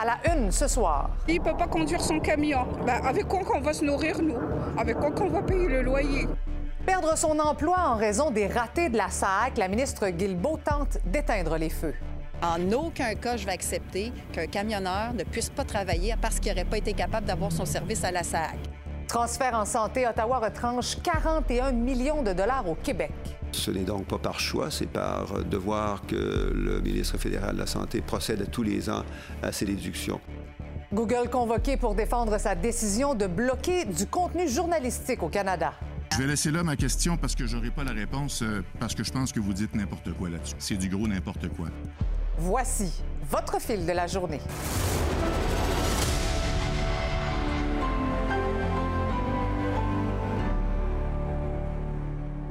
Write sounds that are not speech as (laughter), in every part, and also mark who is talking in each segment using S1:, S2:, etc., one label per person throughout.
S1: À la une ce soir.
S2: Il peut pas conduire son camion. Ben, avec quoi qu'on va se nourrir, nous? Avec quoi qu'on va payer le loyer?
S1: Perdre son emploi en raison des ratés de la SAC, la ministre Guilbeault tente d'éteindre les feux.
S3: En aucun cas, je vais accepter qu'un camionneur ne puisse pas travailler parce qu'il n'aurait pas été capable d'avoir son service à la SAC.
S1: Transfert en santé, Ottawa retranche 41 millions de dollars au Québec.
S4: Ce n'est donc pas par choix, c'est par devoir que le ministre fédéral de la Santé procède à tous les ans à ces déductions.
S1: Google convoqué pour défendre sa décision de bloquer du contenu journalistique au Canada.
S5: Je vais laisser là ma question parce que j'aurai pas la réponse, euh, parce que je pense que vous dites n'importe quoi là-dessus. C'est du gros n'importe quoi.
S1: Voici votre fil de la journée.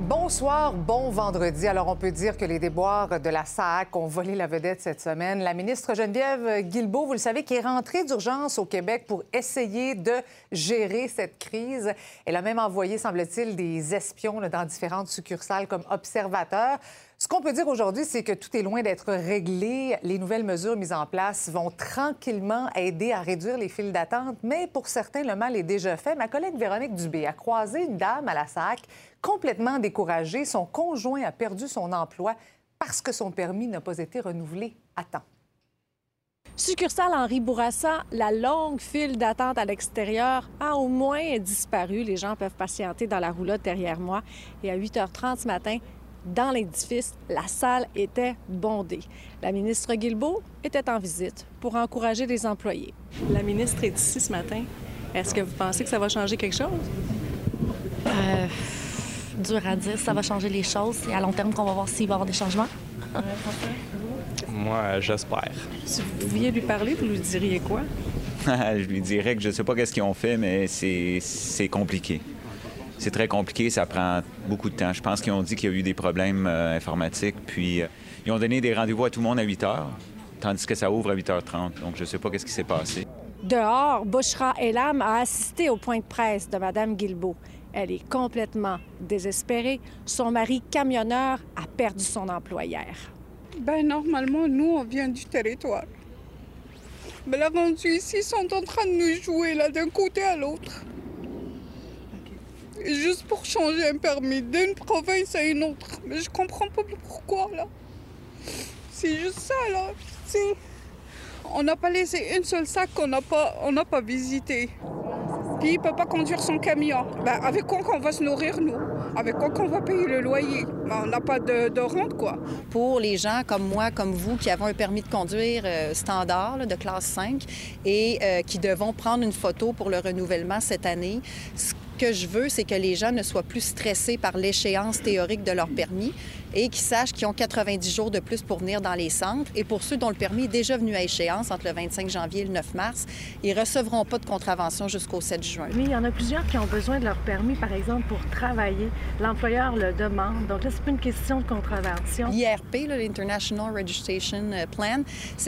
S1: Bonsoir, bon vendredi. Alors, on peut dire que les déboires de la SAC ont volé la vedette cette semaine. La ministre Geneviève Guilbeault, vous le savez, qui est rentrée d'urgence au Québec pour essayer de gérer cette crise. Elle a même envoyé, semble-t-il, des espions dans différentes succursales comme observateurs. Ce qu'on peut dire aujourd'hui, c'est que tout est loin d'être réglé. Les nouvelles mesures mises en place vont tranquillement aider à réduire les files d'attente, mais pour certains, le mal est déjà fait. Ma collègue Véronique Dubé a croisé une dame à la SAC complètement découragée. Son conjoint a perdu son emploi parce que son permis n'a pas été renouvelé à temps.
S6: Succursale Henri Bourassa, la longue file d'attente à l'extérieur a au moins disparu. Les gens peuvent patienter dans la roulotte derrière moi. Et à 8h30 ce matin, dans l'édifice, la salle était bondée. La ministre Guilbeault était en visite pour encourager les employés. La ministre est ici ce matin. Est-ce que vous pensez que ça va changer quelque chose?
S7: Euh, dur à dire, ça va changer les choses. C'est à long terme qu'on va voir s'il va y avoir des changements.
S8: Moi, j'espère.
S6: Si vous pouviez lui parler, vous lui diriez quoi? (laughs)
S8: je lui dirais que je ne sais pas qu'est-ce qu'ils ont fait, mais c'est compliqué c'est très compliqué, ça prend beaucoup de temps. Je pense qu'ils ont dit qu'il y a eu des problèmes euh, informatiques, puis euh, ils ont donné des rendez-vous à tout le monde à 8 h, tandis que ça ouvre à 8h30. Donc, je ne sais pas qu'est-ce qui s'est passé.
S6: Dehors, Bouchra Elam a assisté au point de presse de Mme Guilbeault. Elle est complètement désespérée. Son mari camionneur a perdu son employeur.
S2: Ben normalement, nous, on vient du territoire. Mais là, rendus ici, sont en train de nous jouer là d'un côté à l'autre juste pour changer un permis d'une province à une autre. Mais je comprends pas pourquoi, là. C'est juste ça, là. On n'a pas laissé une seule sac qu'on n'a pas, n'a pas visité. Puis il peut pas conduire son camion. Ben, avec quoi qu'on va se nourrir, nous? Avec quoi qu'on va payer le loyer? Ben, on n'a pas de, rente, quoi.
S3: Pour les gens comme moi, comme vous, qui avons un permis de conduire euh, standard de classe 5 et euh, qui devons prendre une photo pour le renouvellement cette année, que je veux, c'est que les gens ne soient plus stressés par l'échéance théorique de leur permis et qu'ils sachent qu'ils ont 90 jours de plus pour venir dans les centres. Et pour ceux dont le permis est déjà venu à échéance entre le 25 janvier et le 9 mars, ils ne recevront pas de contravention jusqu'au 7 juin.
S6: Oui, il y en a plusieurs qui ont besoin de leur permis, par exemple, pour travailler. L'employeur le demande. Donc là, c'est pas une question de contravention.
S3: L'IRP, l'International Registration euh, Plan,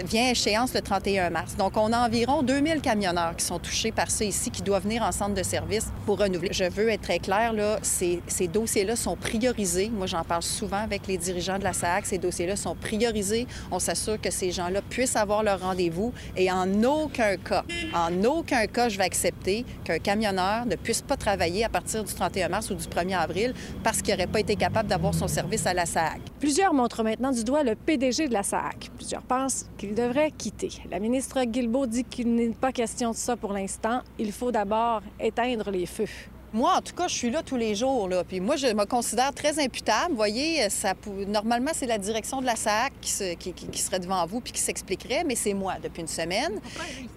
S3: vient à échéance le 31 mars. Donc, on a environ 2000 camionneurs qui sont touchés par ça ici, qui doivent venir en centre de service pour renouveler. Je veux être très clair, là, ces, ces dossiers-là sont priorisés. Moi, j'en parle souvent avec les dirigeants de la SAC. Ces dossiers-là sont priorisés. On s'assure que ces gens-là puissent avoir leur rendez-vous. Et en aucun cas, en aucun cas, je vais accepter qu'un camionneur ne puisse pas travailler à partir du 31 mars ou du 1er avril parce qu'il n'aurait pas été capable d'avoir son service à la SAC.
S6: Plusieurs montrent maintenant du doigt le PDG de la SAC. Plusieurs pensent qu'il devrait quitter. La ministre Guilbeault dit qu'il n'est pas question de ça pour l'instant. Il faut d'abord éteindre les feux.
S3: Moi, en tout cas, je suis là tous les jours. Là. Puis moi, je me considère très imputable. Vous voyez, ça, pou- normalement, c'est la direction de la SAC qui, se- qui- qui- qui serait devant vous puis qui s'expliquerait, mais c'est moi depuis une semaine.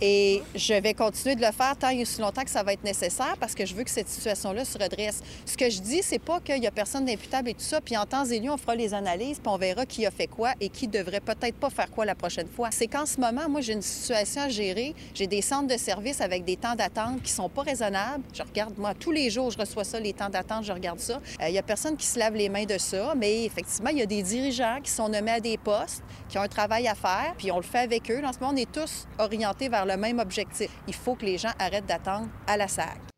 S3: Et je vais continuer de le faire tant et aussi longtemps que ça va être nécessaire parce que je veux que cette situation-là se redresse. Ce que je dis, c'est pas qu'il y a personne d'imputable et tout ça. Puis en temps et lieu, on fera les analyses puis on verra qui a fait quoi et qui devrait peut-être pas faire quoi la prochaine fois. C'est qu'en ce moment, moi, j'ai une situation à gérer. J'ai des centres de services avec des temps d'attente qui sont pas raisonnables. Je regarde, moi, tous les jours, je reçois ça, les temps d'attente, je regarde ça. Euh, Il y a personne qui se lave les mains de ça, mais effectivement, il y a des dirigeants qui sont nommés à des postes, qui ont un travail à faire, puis on le fait avec eux. En ce moment, on est tous orientés vers le même objectif. Il faut que les gens arrêtent d'attendre à la SAC.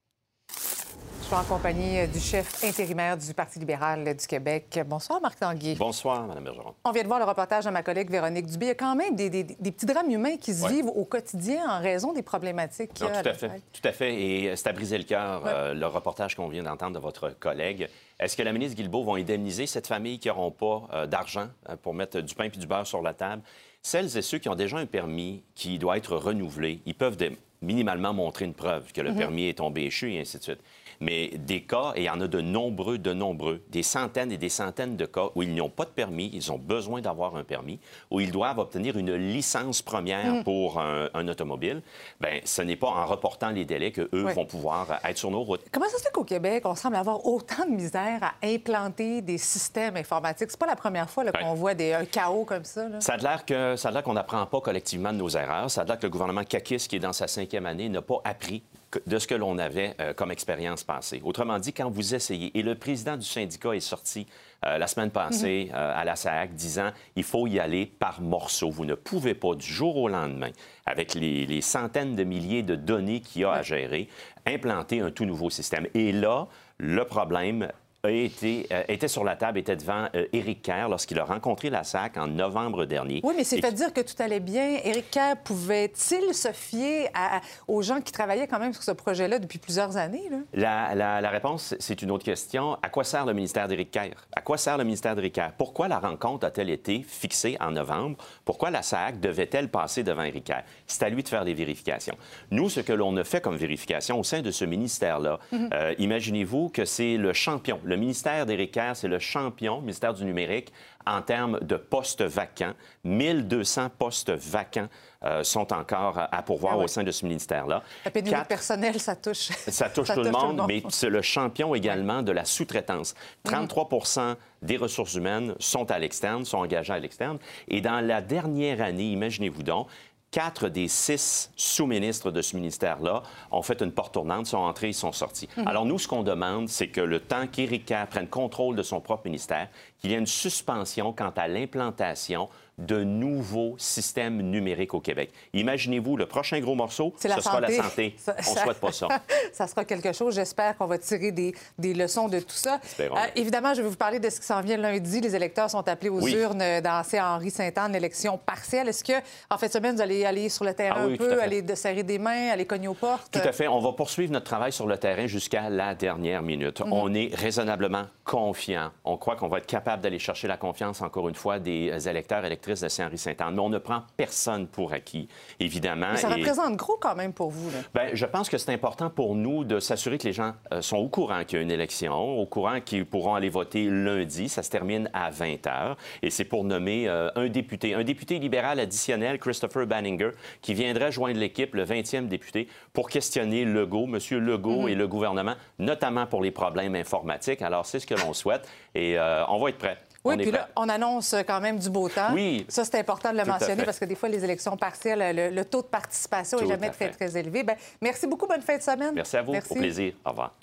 S1: Je suis en compagnie euh, du chef intérimaire du Parti libéral du Québec. Bonsoir, Marc Tanguy.
S9: Bonsoir, Mme Bergeron.
S1: On vient de voir le reportage de ma collègue Véronique Dubé. Il y a quand même des, des- des petits drames humains qui se
S9: Ouais.
S1: vivent au quotidien en raison des problématiques
S9: Non,
S1: a.
S9: tout à fait. Tout à fait. Et euh, c'est à briser le cœur, euh, le reportage qu'on vient d'entendre de votre collègue. Est-ce que la ministre Guilbeault va indemniser cette famille qui n'auront pas euh, d'argent euh, pour mettre du pain et du beurre sur la table? Celles et ceux qui ont déjà un permis qui doit être renouvelé, ils peuvent minimalement montrer une preuve que le
S10: Mhm.
S9: permis est tombé échu et ainsi de suite. Mais des cas, et il y en a de nombreux, de nombreux, des centaines et des centaines de cas où ils n'ont pas de permis, ils ont besoin d'avoir un permis, où ils doivent obtenir une licence première
S1: Mhm.
S9: pour un, un automobile, bien, ce n'est pas en reportant les délais qu'eux
S1: Ouais.
S9: vont pouvoir être sur nos routes.
S1: Comment ça se fait qu'au Québec, on semble avoir autant de misère à implanter des systèmes informatiques? C'est pas la première fois qu'on voit des, un chaos comme ça. là.
S9: Ça a l'air que ça a l'air qu'on n'apprend pas collectivement de nos erreurs. Ça a l'air que le gouvernement Kakis, qui est dans sa cinquième année, n'a pas appris de ce que l'on avait euh, comme expérience passée. Autrement dit, quand vous essayez, et le président du syndicat est sorti euh, la semaine passée euh, à la SAC disant il faut y aller par morceaux. Vous ne pouvez pas du jour au lendemain, avec les, les centaines de milliers de données qu'il y a à gérer, implanter un tout nouveau système. Et là, le problème a été, euh, était sur la table, était devant euh, Éric Kerr lorsqu'il a rencontré la SAC en novembre dernier.
S1: Oui, mais c'est fait dire que tout allait bien. Éric Kerr pouvait-il se fier à- aux gens qui travaillaient quand même sur ce projet-là depuis plusieurs années? là?
S9: La, la- la réponse, c'est une autre question. À quoi sert le ministère d'Éric Kerr? À quoi sert le ministère d'Éric Kerr? Pourquoi la rencontre a-t-elle été fixée en novembre? Pourquoi la SAC devait-elle passer devant Éric Kerr? C'est à lui de faire des vérifications. Nous, ce que l'on a fait comme vérification au sein de ce ministère-là,
S10: Mhm.
S9: euh, imaginez-vous que c'est le champion. Le ministère d'Éric Kerr, c'est le champion, le ministère du numérique, en termes de postes vacants. 1200 postes vacants euh, sont encore à pourvoir
S1: Ah ouais.
S9: au sein de ce ministère-là.
S1: La pénurie de
S9: Quatre-
S1: personnel, ça touche. (laughs)
S9: ça touche tout le monde, mais c'est le champion également de la sous-traitance. 33% des ressources humaines sont à l'externe, sont engagées à l'externe. Et dans la dernière année, imaginez-vous donc, quatre des six sous-ministres de ce ministère-là ont fait une porte tournante, sont entrés, ils sont sortis.
S10: Mhm.
S9: Alors nous, ce qu'on demande, c'est que le temps qu'Éric Kerr prenne contrôle de son propre ministère, qu'il y ait une suspension quant à l'implantation de nouveaux systèmes numériques au Québec. Imaginez-vous, le prochain gros morceau, ce sera la
S1: santé. (laughs) Ça-
S9: On ne souhaite pas ça. (laughs)
S1: ça sera quelque chose. J'espère qu'on va tirer des, des leçons de tout ça. Euh, évidemment, je vais vous parler de ce qui s'en vient lundi. Les électeurs sont appelés aux
S9: Oui.
S1: urnes dans c'est Henri Saint-Anne, l'élection partielle. Est-ce que, en fin de semaine, vous allez aller sur le terrain
S9: Ah oui,
S1: un peu, aller de serrer des mains, aller cogner aux portes?
S9: Tout à fait. On va poursuivre notre travail sur le terrain jusqu'à la dernière minute.
S1: Mhm.
S9: On est raisonnablement confiant. On croit qu'on va être capable d'aller chercher la confiance, encore une fois, des électeurs et électrices de Saint-Henri-Saint-Anne. Mais on ne prend personne pour acquis, évidemment.
S1: Mais ça
S9: Et-
S1: représente gros quand même pour vous. Là.
S9: Bien, je pense que c'est important pour nous de s'assurer que les gens euh, sont au courant qu'il y a une élection, au courant qu'ils pourront aller voter lundi. Ça se termine à 20 heures. Et c'est pour nommer euh, un député, un député libéral additionnel, Christopher Banninger, qui viendrait joindre l'équipe, le 20e député, pour questionner Legault, M. Legault
S1: Mhm.
S9: et le gouvernement, notamment pour les problèmes informatiques. Alors, c'est ce que l'on souhaite. Et euh, on va être prêts.
S1: Oui, puis là, on annonce quand même du beau temps.
S9: Oui.
S1: Ça, c'est important de le
S9: Tout
S1: mentionner parce que des fois, les élections partielles, le, le taux de participation n'est jamais très, très élevé. Ben, merci beaucoup. Bonne fin de semaine.
S9: Merci à vous. Au plaisir. Au revoir.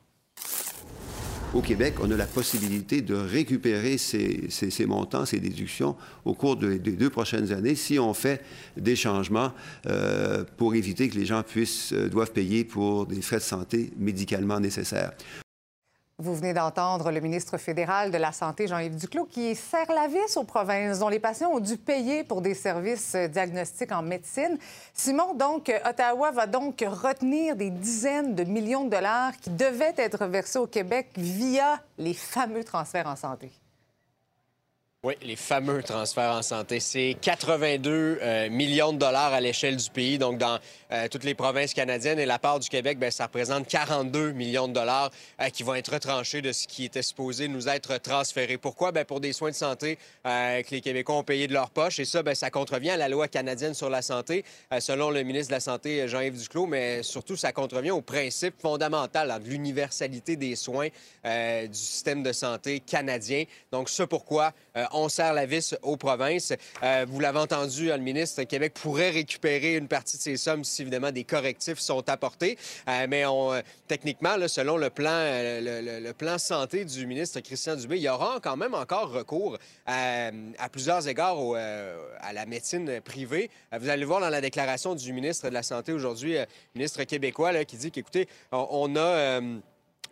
S4: Au Québec, on a la possibilité de récupérer ces, ces- ces montants, ces déductions au cours de- des deux prochaines années si on fait des changements euh, pour éviter que les gens puissent, euh, doivent payer pour des frais de santé médicalement nécessaires.
S1: Vous venez d'entendre le ministre fédéral de la Santé, Jean-Yves Duclos, qui serre la vis aux provinces dont les patients ont dû payer pour des services euh, diagnostiques en médecine. Simon, donc, euh, Ottawa va donc retenir des dizaines de millions de dollars qui devaient être versés au Québec via les fameux transferts en santé.
S10: Oui, les fameux transferts en santé. C'est 82 euh, millions de dollars à l'échelle du pays. Donc, dans euh, toutes les provinces canadiennes et la part du Québec, bien, ça représente 42 millions de dollars euh, qui vont être retranchés de ce qui était supposé nous être transféré. Pourquoi? Bien, pour des soins de santé que les Québécois ont payés de leur poche. Et ça, bien, ça contrevient à la loi canadienne sur la santé, selon le ministre de la Santé, Jean-Yves Duclos, mais surtout, ça contrevient au principe fondamental de l'universalité des soins du système de santé canadien. Donc, ce pourquoi on serre la vis aux provinces. Euh, vous l'avez entendu, le ministre, Québec pourrait récupérer une partie de ces sommes si, évidemment, des correctifs sont apportés. Euh, mais euh, techniquement, selon le plan, le, plan santé du ministre Christian Dubé, il y aura quand même encore recours à, plusieurs égards à la médecine privée. vous allez voir dans la déclaration du ministre de la Santé aujourd'hui, ministre québécois, qui dit qu'écoutez, on a...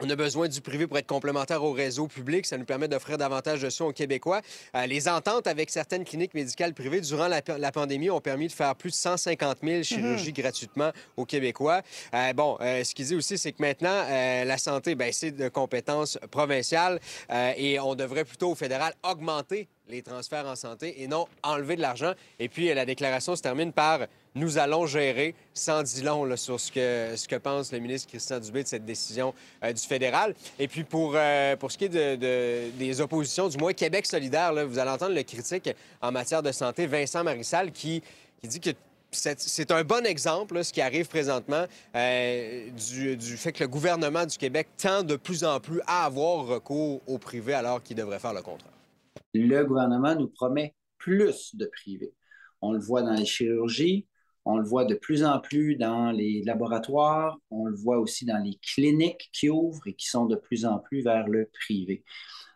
S10: On a besoin du privé pour être complémentaire au réseau public. Ça nous permet d'offrir davantage de soins aux Québécois. Euh, les ententes avec certaines cliniques médicales privées durant la, pandémie ont permis de faire plus de 150 000 chirurgies mhm. gratuitement aux Québécois. Euh, bon, euh, ce qu'il dit aussi, c'est que maintenant, la santé, ben, c'est de compétences provinciales et on devrait plutôt au fédéral augmenter les transferts en santé et non enlever de l'argent. Et puis, la déclaration se termine par nous allons gérer sans dit long sur ce que, ce que pense le ministre Christian Dubé de cette décision euh, du fédéral. Et puis, pour, euh, pour ce qui est de, des oppositions, du moins Québec solidaire, vous allez entendre le critique en matière de santé, Vincent Marissal, qui, qui dit que c'est un bon exemple, ce qui arrive présentement, euh, du, du, fait que le gouvernement du Québec tend de plus en plus à avoir recours au privé alors qu'il devrait faire le contraire
S11: le gouvernement nous promet plus de privés. On le voit dans les chirurgies, on le voit de plus en plus dans les laboratoires, on le voit aussi dans les cliniques qui ouvrent et qui sont de plus en plus vers le privé.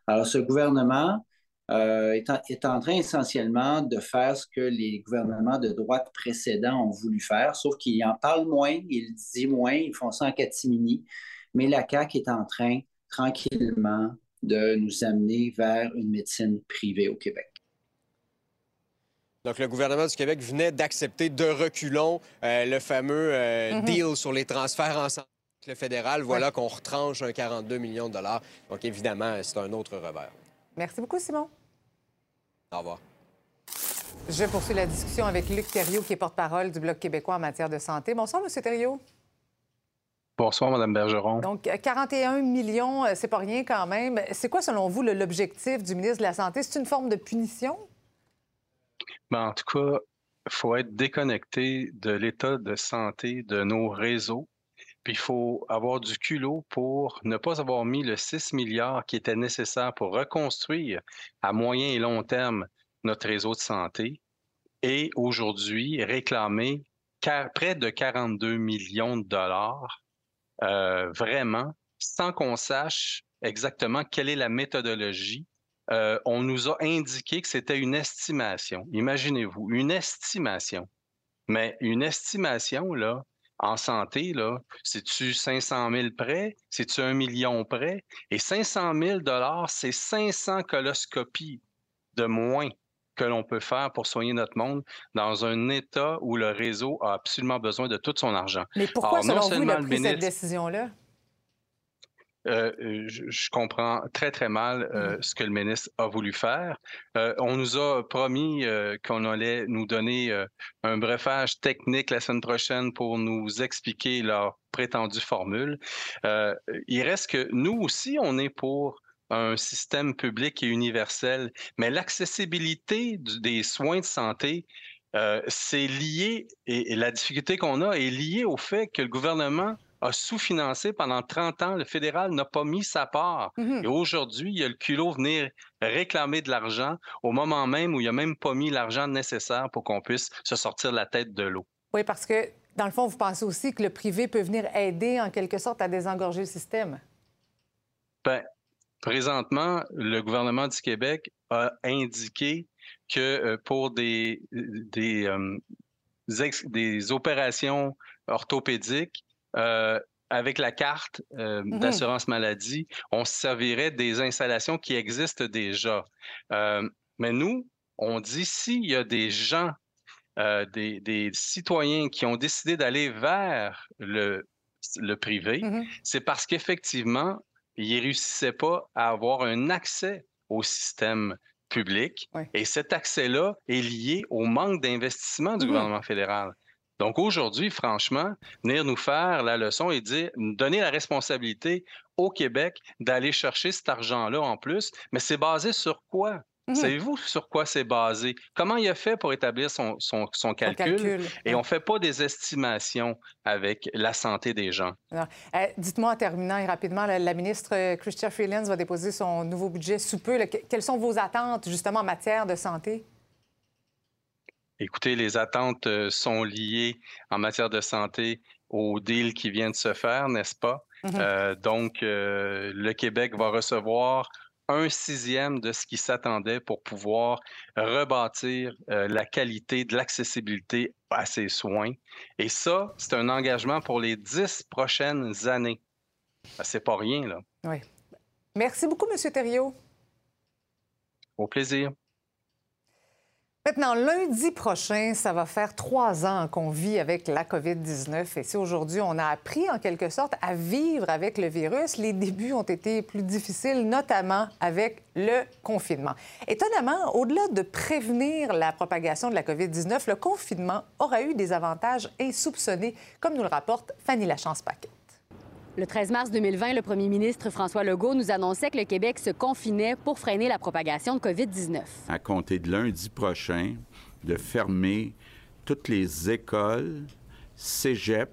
S11: Alors, ce gouvernement euh, est, en, train essentiellement de faire ce que les gouvernements de droite précédents ont voulu faire, sauf qu'ils en parlent moins, ils disent moins, ils font ça en catimini, mais la CAQ est en train tranquillement de nous amener vers une médecine privée au Québec.
S10: Donc, le gouvernement du Québec venait d'accepter de reculons euh, le fameux euh, mhm. deal sur les transferts en santé le fédéral. Voilà qu'on retranche un 42 millions de dollars. Donc, évidemment, c'est un autre revers.
S1: Merci beaucoup, Simon.
S10: Au revoir.
S1: Je poursuis la discussion avec Luc Thériault, qui est porte-parole du Bloc québécois en matière de santé. Bonsoir, M. Thériault.
S12: Bonsoir, Mme Bergeron.
S1: Donc, 41 millions, euh, c'est pas rien quand même. C'est quoi, selon vous, l'objectif du ministre de la Santé? C'est une forme de punition?
S12: Ben, en tout cas, il faut être déconnecté de l'état de santé de nos réseaux. Puis il faut avoir du culot pour ne pas avoir mis le 6 milliards qui était nécessaire pour reconstruire à moyen et long terme notre réseau de santé et aujourd'hui réclamer près de 42 millions de dollars euh, vraiment, sans qu'on sache exactement quelle est la méthodologie. Euh, on nous a indiqué que c'était une estimation. Imaginez-vous, une estimation. Mais une estimation, là, en santé, là, c'est-tu 500 000 prêts? C'est-tu un million prêts? Et 500 000 c'est 500 coloscopies de moins que l'on peut faire pour soigner notre monde dans un État où le réseau a absolument besoin de tout son argent.
S1: Mais pourquoi, selon vous, il a pris cette décision-là?
S12: Euh, je, comprends très, très mal euh, mm-hmm. ce que le ministre a voulu faire. Euh, on nous a promis qu'on allait nous donner un brefage technique la semaine prochaine pour nous expliquer leur prétendue formule. il reste que nous aussi, on est pour un système public et universel, mais l'accessibilité des soins de santé, euh, c'est lié, et, la difficulté qu'on a est liée au fait que le gouvernement a sous-financé pendant 30 ans, le fédéral n'a pas mis sa part. Mm-hmm. Et aujourd'hui, il y a le culot venir réclamer de l'argent au moment même où il n'a même pas mis l'argent nécessaire pour qu'on puisse se sortir la tête de l'eau.
S1: Oui, parce que dans le fond, vous pensez aussi que le privé peut venir aider en quelque sorte à désengorger le système?
S12: Bien, Présentement, le gouvernement du Québec a indiqué que euh, pour des, des, euh, des opérations orthopédiques, avec la carte mm-hmm. d'assurance maladie, on se servirait des installations qui existent déjà. mais nous, on dit s'il y a des gens, des, des, citoyens qui ont décidé d'aller vers le, le privé, mm-hmm. c'est parce qu'effectivement, ils ne réussissaient pas à avoir un accès au système public. Et cet accès-là est lié au manque d'investissement du gouvernement fédéral. Donc aujourd'hui, franchement, venir nous faire la leçon et dire, donner la responsabilité au Québec d'aller chercher cet argent-là en plus, mais c'est basé sur quoi? Mmh Savez-vous sur quoi c'est basé? Comment il a fait pour établir son, calcul? Et on ne fait pas des estimations avec la santé des gens.
S1: Euh, dites-moi en terminant et rapidement, la, ministre Chrystia Freeland va déposer son nouveau budget sous peu. quelles sont vos attentes justement en matière de santé?
S12: Écoutez, les attentes euh, sont liées en matière de santé au deal qui vient de se faire, n'est-ce pas? Mmh euh, donc, le Québec va recevoir un sixième de ce qui s'attendait pour pouvoir rebâtir euh, la qualité de l'accessibilité à ses soins. Et ça, c'est un engagement pour les dix prochaines années. Ben, c'est pas rien, là.
S1: Oui. Merci beaucoup, M. Thériault.
S12: Au plaisir.
S1: Maintenant, lundi prochain, ça va faire trois ans qu'on vit avec la COVID-19. Et si aujourd'hui, on a appris en quelque sorte à vivre avec le virus, les débuts ont été plus difficiles, notamment avec le confinement. Étonnamment, au-delà de prévenir la propagation de la COVID-19, le confinement aura eu des avantages insoupçonnés, comme nous le rapporte Fanny Lachance-Paquet.
S13: Le 13 mars 2020, le premier ministre François Legault nous annonçait que le Québec se confinait pour freiner la propagation de COVID-19.
S14: À compter de lundi prochain, de fermer toutes les écoles, cégeps,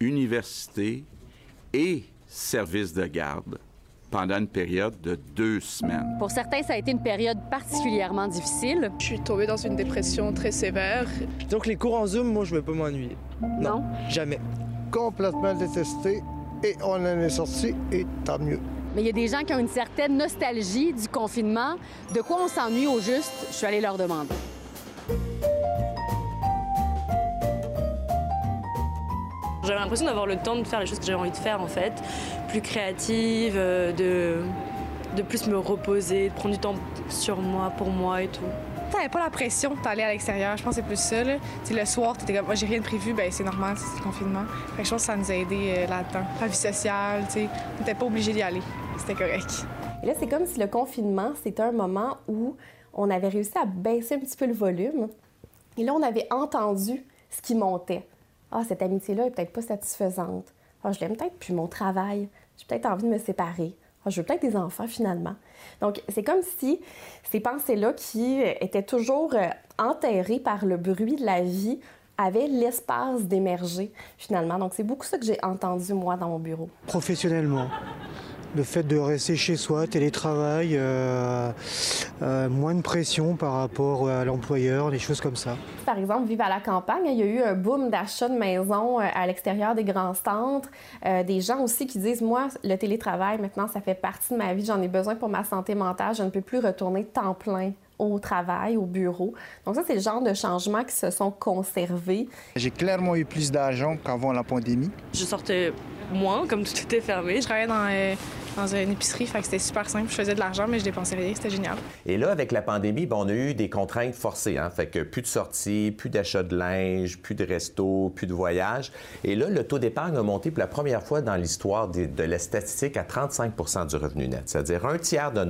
S14: universités et services de garde pendant une période de deux semaines.
S13: Pour certains, ça a été une période particulièrement difficile.
S15: Je suis tombée dans une dépression très sévère.
S16: Donc les cours en Zoom, moi, je ne vais pas m'ennuyer.
S13: Non?
S16: Jamais.
S17: Complètement détesté et on en est sorti et tant mieux.
S13: Mais il y a des gens qui ont une certaine nostalgie du confinement. De quoi on s'ennuie au juste? Je suis allée leur demander.
S18: J'avais l'impression d'avoir le temps de faire les choses que j'avais envie de faire, en fait, plus créative, euh, de, de plus me reposer, de prendre du temps sur moi, pour moi et tout.
S15: T'avais pas la pression d'aller à l'extérieur, je pense que c'est plus ça. Là. le soir, t'étais comme, moi j'ai rien de prévu, ben c'est normal, c'est le confinement. Fait que ça nous a aidé euh, là-dedans. La vie sociale, tu sais, on n'était pas obligé d'y aller. C'était correct.
S19: Et là, c'est comme si le confinement, c'était un moment où on avait réussi à baisser un petit peu le volume. Et là, on avait entendu ce qui montait. Ah, cette amitié-là est peut-être pas satisfaisante. Ah, je l'aime peut-être plus mon travail. J'ai peut-être envie de me séparer. Ah, je veux peut-être des enfants finalement. Donc, c'est comme si ces pensées-là qui étaient toujours euh, enterrées par le bruit de la vie avaient l'espace d'émerger finalement. Donc, c'est beaucoup ça que j'ai entendu moi dans mon bureau.
S17: Professionnellement, le fait de rester chez soi, télétravail, euh, euh, moins de pression par rapport à l'employeur, des choses comme ça.
S19: Par exemple, vivre à la campagne, il y a eu un boom d'achat de maisons euh, à l'extérieur des grands centres. des gens aussi qui disent, moi, le télétravail, maintenant, ça fait partie de ma vie, j'en ai besoin pour ma santé mentale, je ne peux plus retourner temps plein au travail, au bureau. Donc ça, c'est le genre de changements qui se sont conservés.
S17: J'ai clairement eu plus d'argent qu'avant la pandémie.
S18: Je sortais moins, comme tout était fermé.
S15: Je travaillais dans dans une épicerie. Fait c'était super simple. Je faisais de l'argent, mais je dépensais rien. C'était génial.
S20: Et là, avec la pandémie, on a eu des contraintes forcées. Hein? Fait que plus de sorties, plus d'achat de linge, plus de restos, plus de voyages. Et là, le taux d'épargne a monté pour la première fois dans l'histoire de, la statistique à 35% du revenu net. C'est-à-dire un tiers de,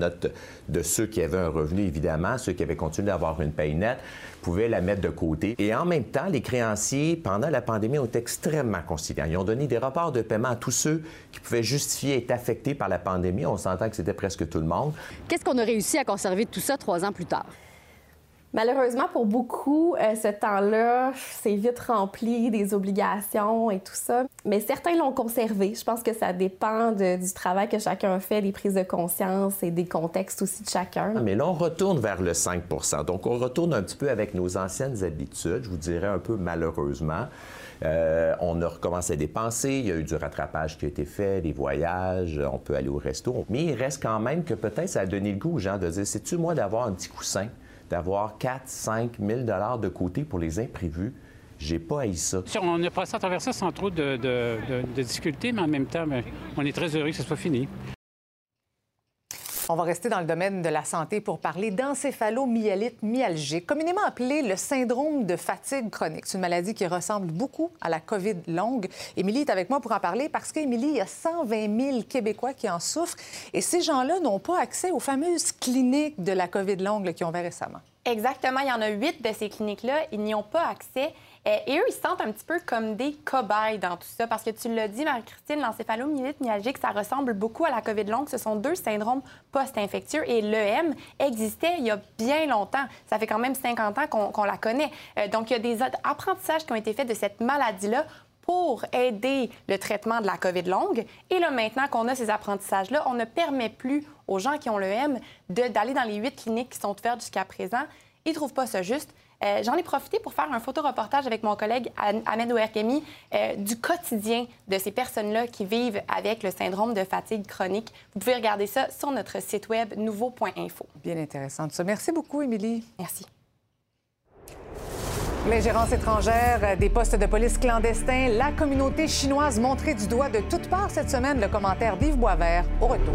S20: de ceux qui avaient un revenu, évidemment, ceux qui avaient continué d'avoir une paye nette, pouvaient la mettre de côté. Et en même temps, les créanciers, pendant la pandémie, ont été extrêmement conciliants. Ils ont donné des rapports de paiement à tous ceux qui pouvaient justifier être affectés par la pandémie. On s'entend que c'était presque tout le monde.
S13: Qu'est-ce qu'on a réussi à conserver de tout ça trois ans plus tard?
S19: Malheureusement, pour beaucoup, euh, ce temps-là, c'est vite rempli des obligations et tout ça. Mais certains l'ont conservé. Je pense que ça dépend du travail que chacun fait, des prises de conscience et des contextes aussi de chacun.
S20: Ah, mais là, on retourne vers le 5% Donc, on retourne un petit peu avec nos anciennes habitudes, je vous dirais un peu malheureusement. Euh, on a recommencé à dépenser, il y a eu du rattrapage qui a été fait, des voyages, on peut aller au resto. Mais il reste quand même que peut-être ça a donné le goût aux gens de dire, c'est-tu moi d'avoir un petit coussin? D'avoir 4 5 000 de côté pour les imprévus. J'ai pas haï ça.
S21: On a passé à travers ça sans trop de, difficultés, mais en même temps, ben, on est très heureux que ce soit fini.
S1: On va rester dans le domaine de la santé pour parler d'encéphalomyélite myalgique, communément appelée le syndrome de fatigue chronique. C'est une maladie qui ressemble beaucoup à la COVID longue. Émilie est avec moi pour en parler parce qu'Émilie, il y a 120 000 Québécois qui en souffrent et ces gens-là n'ont pas accès aux fameuses cliniques de la COVID longue qui ont ouvert récemment.
S22: Exactement. Il y en a huit de ces cliniques-là. Ils n'y ont pas accès. Et eux, ils se sentent un petit peu comme des cobayes dans tout ça, parce que tu l'as dit, Marie-Christine, l'encéphalomyélite myalgique, ça ressemble beaucoup à la COVID longue. Ce sont deux syndromes post-infectieux et l'EM existait il y a bien longtemps. Ça fait quand même 50 ans qu'on la connaît. Euh, donc, il y a des apprentissages qui ont été faits de cette maladie-là pour aider le traitement de la COVID longue. Et là, maintenant qu'on a ces apprentissages-là, on ne permet plus aux gens qui ont l'EM d'aller dans les huit cliniques qui sont ouvertes jusqu'à présent. Ils ne trouvent pas ça juste. Euh, j'en ai profité pour faire un photoreportage avec mon collègue Ahmed Ouerkemi euh, du quotidien de ces personnes-là qui vivent avec le syndrome de fatigue chronique. Vous pouvez regarder ça sur notre site web nouveau.info.
S1: Bien intéressant ça. Merci beaucoup, Émilie.
S22: Merci.
S1: L'ingérence étrangère des postes de police clandestins, la communauté chinoise montrée du doigt de toutes parts cette semaine, le commentaire d'Yves Boisvert au retour.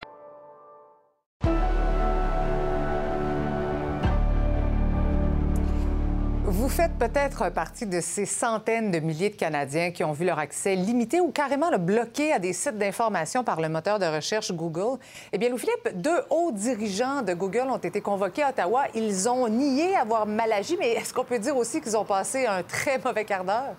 S1: Faites peut-être partie de ces centaines de milliers de Canadiens qui ont vu leur accès limité ou carrément le bloqué à des sites d'information par le moteur de recherche Google? Eh bien, Louis-Philippe, deux hauts dirigeants de Google ont été convoqués à Ottawa. Ils ont nié avoir mal agi, mais est-ce qu'on peut dire aussi qu'ils ont passé un très mauvais quart d'heure?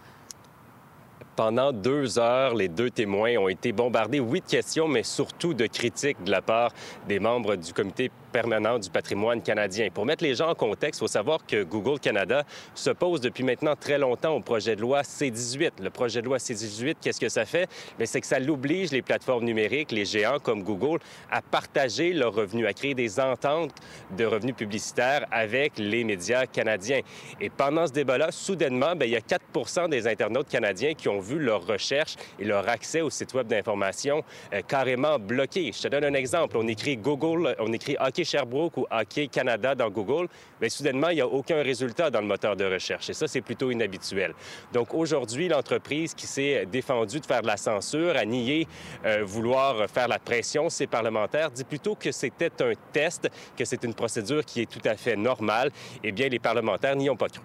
S23: Pendant deux heures, les deux témoins ont été bombardés, oui, de questions, mais surtout de critiques de la part des membres du comité permanent du patrimoine canadien. Pour mettre les gens en contexte, il faut savoir que Google Canada s'oppose depuis maintenant très longtemps au projet de loi C-18. Le projet de loi C-18, qu'est-ce que ça fait? C'est que ça l'oblige les plateformes numériques, les géants comme Google, à partager leurs revenus, à créer des ententes de revenus publicitaires avec les médias canadiens. Et pendant ce débat-là, soudainement, bien, il y a 4 des internautes canadiens qui ont vu leur recherche et leur accès au site web d'information euh, carrément bloqués. Je te donne un exemple. On écrit Google, on écrit OK Sherbrooke ou Hockey Canada dans Google, mais soudainement, il n'y a aucun résultat dans le moteur de recherche. Et ça, c'est plutôt inhabituel. Donc aujourd'hui, l'entreprise qui s'est défendue de faire de la censure, a nié euh, vouloir faire la pression, ses parlementaires, dit plutôt que c'était un test, que c'est une procédure qui est tout à fait normale. Eh bien, les parlementaires n'y ont pas cru.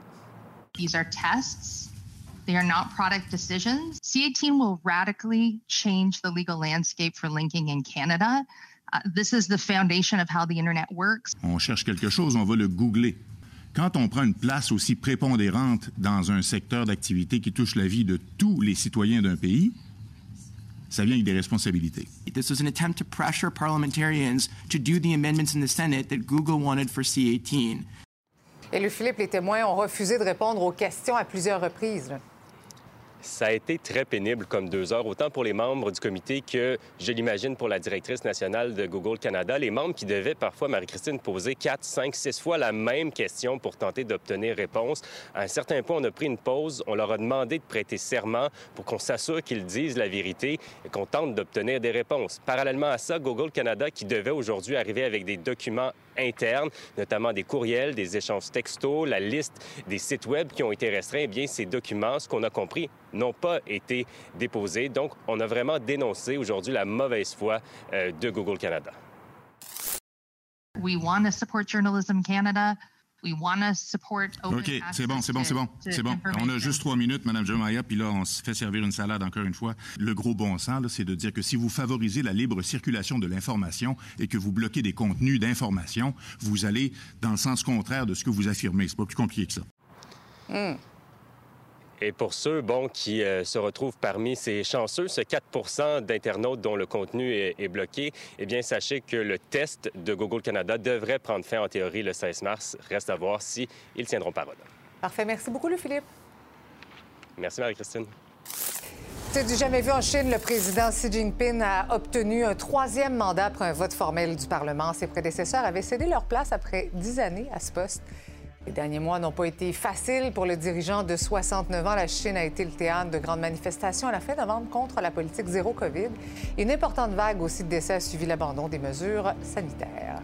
S24: These are tests. They are not product decisions. C18 will radically change the legal landscape for linking in Canada. Uh, this is the foundation of how the Internet works.
S5: On cherche quelque chose, on va le googler. Quand on prend une place aussi prépondérante dans un secteur d'activité qui touche la vie de tous les citoyens d'un pays, ça vient avec des responsabilités.
S25: This was an attempt to pressure parliamentarians to do the amendments in the Senate that Google wanted for C-18.
S1: Et le Philippe, les témoins ont refusé de répondre aux questions à plusieurs reprises. Là.
S23: Ça a été très pénible comme deux heures, autant pour les membres du comité que, je l'imagine, pour la directrice nationale de Google Canada. Les membres qui devaient parfois, Marie-Christine, poser quatre, cinq, six fois la même question pour tenter d'obtenir réponse. À un certain point, on a pris une pause. On leur a demandé de prêter serment pour qu'on s'assure qu'ils disent la vérité et qu'on tente d'obtenir des réponses. Parallèlement à ça, Google Canada, qui devait aujourd'hui arriver avec des documents internes, notamment des courriels, des échanges textos, la liste des sites web qui ont été restreints, eh bien, ces documents, ce qu'on a compris, n'ont pas été déposés. Donc, on a vraiment dénoncé aujourd'hui la mauvaise foi euh, de Google Canada.
S24: We want to support Journalism Canada. We want to support
S5: OK, c'est bon, c'est bon, c'est bon. C'est bon. On a juste trois minutes, Mme Jemaya, puis là, on se fait servir une salade encore une fois. Le gros bon sens, c'est de dire que si vous favorisez la libre circulation de l'information et que vous bloquez des contenus d'information, vous allez dans le sens contraire de ce que vous affirmez. C'est pas plus compliqué que ça.
S23: Mm. Et pour ceux bon, qui euh, se retrouvent parmi ces chanceux, ce 4% d'internautes dont le contenu est, est, bloqué, eh bien, sachez que le test de Google Canada devrait prendre fin en théorie le 16 mars. Reste à voir s'ils si tiendront parole.
S1: Parfait. Merci beaucoup, Louis-Philippe.
S23: Merci, Marie-Christine.
S1: C'est du jamais vu en Chine. Le président Xi Jinping a obtenu un troisième mandat après un vote formel du Parlement. Ses prédécesseurs avaient cédé leur place après dix années à ce poste. Les derniers mois n'ont pas été faciles pour le dirigeant de 69 ans. La Chine a été le théâtre de grandes manifestations à la fin novembre contre la politique zéro COVID. Une importante vague aussi de décès a suivi l'abandon des mesures sanitaires.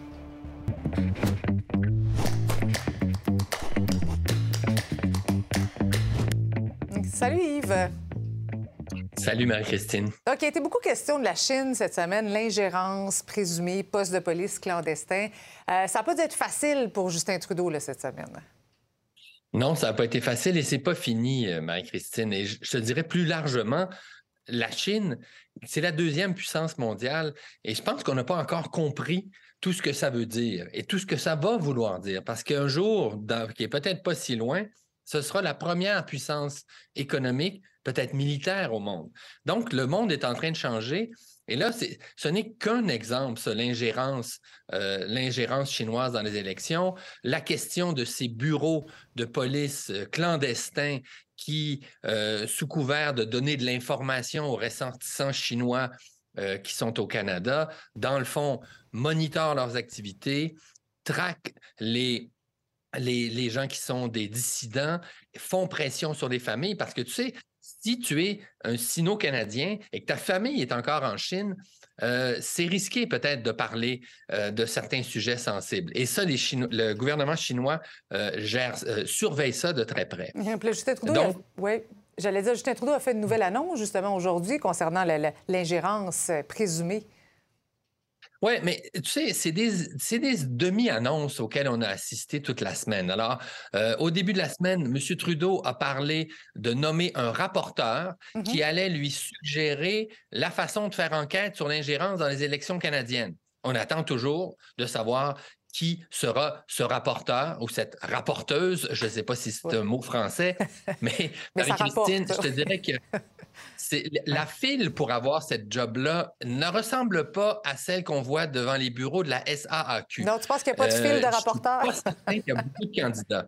S1: Salut Yves.
S26: Salut Marie-Christine.
S1: OK, il a été beaucoup question de la Chine cette semaine, l'ingérence présumée, poste de police clandestin. Euh, ça n'a pas dû être facile pour Justin Trudeau là, cette semaine.
S26: Non, ça n'a pas été facile et c'est pas fini, euh, Marie-Christine. Et je te dirais plus largement, la Chine, c'est la deuxième puissance mondiale et je pense qu'on n'a pas encore compris tout ce que ça veut dire et tout ce que ça va vouloir dire. Parce qu'un jour, qui est peut-être pas si loin, ce sera la première puissance économique, peut-être militaire au monde. Donc, le monde est en train de changer. Et là, ce n'est qu'un exemple, l'ingérence, euh, l'ingérence chinoise dans les élections, la question de ces bureaux de police euh, clandestins qui, euh, sous couvert de donner de l'information aux ressortissants chinois qui sont au Canada, dans le fond, monitorent leurs activités, traquent les les, gens qui sont des dissidents font pression sur les familles parce que tu sais, si tu es un sino-canadien et que ta famille est encore en Chine, euh, c'est risqué peut-être de parler euh, de certains sujets sensibles. Et ça, les le gouvernement chinois euh, gère, surveille ça de très près.
S1: Justin Trudeau, oui, j'allais dire, Justin Trudeau a fait une nouvelle annonce justement aujourd'hui concernant l'ingérence présumée
S26: oui, mais tu sais, c'est des, des demi-annonces auxquelles on a assisté toute la semaine. Alors, euh, au début de la semaine, M. Trudeau a parlé de nommer un rapporteur qui mm-hmm. allait lui suggérer la façon de faire enquête sur l'ingérence dans les élections canadiennes. On attend toujours de savoir qui sera ce rapporteur ou cette rapporteuse. Je ne sais pas si c'est un mot français, (laughs) mais, mais Marie-Christine, je te dirais que (laughs) la file pour avoir cette job-là ne ressemble pas à celle qu'on voit devant les bureaux de la SAAQ.
S1: Non, tu penses qu'il n'y a pas de file de euh, rapporteurs?
S26: Il y a beaucoup de (laughs) candidats.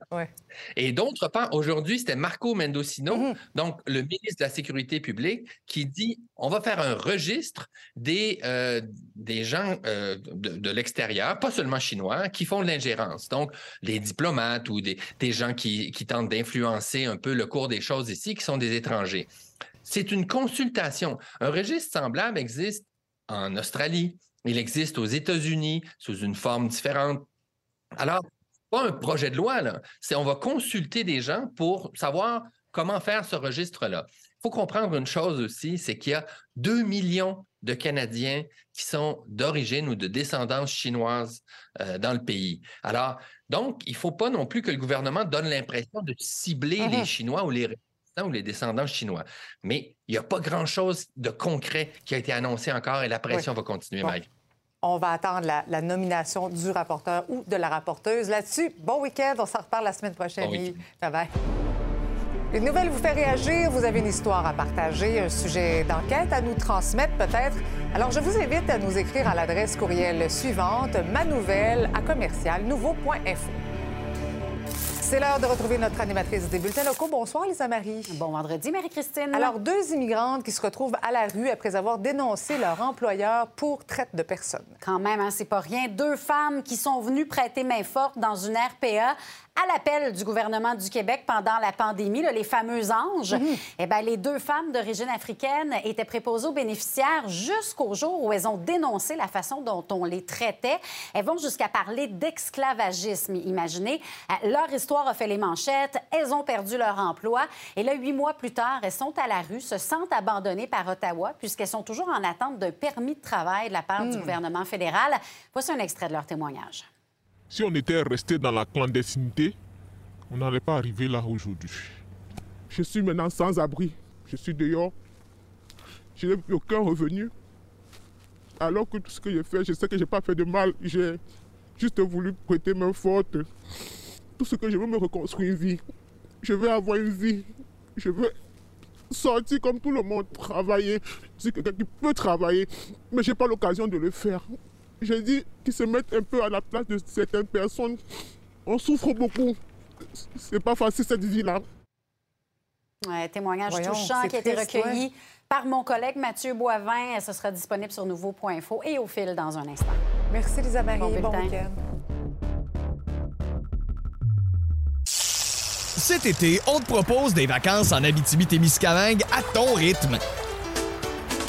S26: Et d'autre part, aujourd'hui, c'était Marco Mendocino, mm-hmm. donc le ministre de la Sécurité publique, qui dit on va faire un registre des, euh, des gens euh, de, l'extérieur, pas seulement chinois, qui font de l'ingérence. Donc, les diplomates ou des, des gens qui, qui tentent d'influencer un peu le cours des choses ici, qui sont des étrangers. C'est une consultation. Un registre semblable existe en Australie, il existe aux États-Unis sous une forme différente. Alors, pas un projet de loi, là. C'est on va consulter des gens pour savoir comment faire ce registre-là. Il faut comprendre une chose aussi, c'est qu'il y a 2 millions de Canadiens qui sont d'origine ou de descendance chinoise euh, dans le pays. Alors, donc, il ne faut pas non plus que le gouvernement donne l'impression de cibler les Chinois ou les ou les descendants chinois. Mais il n'y a pas grand-chose de concret qui a été annoncé encore et la pression va continuer, Mike.
S1: On va attendre la, nomination du rapporteur ou de la rapporteuse. Là-dessus, bon week-end. On s'en reparle la semaine prochaine. bye bye. Une nouvelle vous fait réagir, vous avez une histoire à partager, un sujet d'enquête à nous transmettre peut-être. Alors je vous invite à nous écrire à l'adresse courriel suivante, manouvelle à commercial nouveau.info. C'est l'heure de retrouver notre animatrice des bulletins locaux. Bonsoir, Lisa Marie.
S27: Bon vendredi, Marie-Christine.
S1: Alors, deux immigrantes qui se retrouvent à la rue après avoir dénoncé leur employeur pour traite de personnes.
S27: Quand même, hein, c'est pas rien. Deux femmes qui sont venues prêter main forte dans une RPA à l'appel du gouvernement du Québec pendant la pandémie, les fameux anges, mhm. eh les deux femmes d'origine africaine étaient préposées aux bénéficiaires jusqu'au jour où elles ont dénoncé la façon dont on les traitait. Elles vont jusqu'à parler d'esclavagisme. Imaginez, euh, leur histoire a fait les manchettes, elles ont perdu leur emploi et là, huit mois plus tard, elles sont à la rue, se sentent abandonnées par Ottawa puisqu'elles sont toujours en attente d'un permis de travail de la part du hmm. gouvernement fédéral. Voici un extrait de leur témoignage.
S28: Si on était resté dans la clandestinité, on n'allait pas arriver là aujourd'hui. Je suis maintenant sans abri. Je suis dehors. Je n'ai aucun revenu. Alors que tout ce que j'ai fait, je sais que je n'ai pas fait de mal. J'ai juste voulu prêter main forte. Tout ce que je veux me reconstruire une vie. Je veux avoir une vie. Je veux sortir comme tout le monde, travailler. Je suis quelqu'un qui peut travailler, mais je n'ai pas l'occasion de le faire. Je dis qu'ils se mettent un peu à la place de certaines personnes. On souffre beaucoup. C'est pas facile cette vie-là.
S27: Ouais, témoignage touchant qui a été recueilli par mon collègue Mathieu Boivin. Ce sera disponible sur nouveau.info et au fil dans un instant.
S1: Merci, Lisa Marie.
S27: Bon
S1: Bon, week-end.
S29: Cet été, on te propose des vacances en Abitibi-Témiscamingue à ton rythme.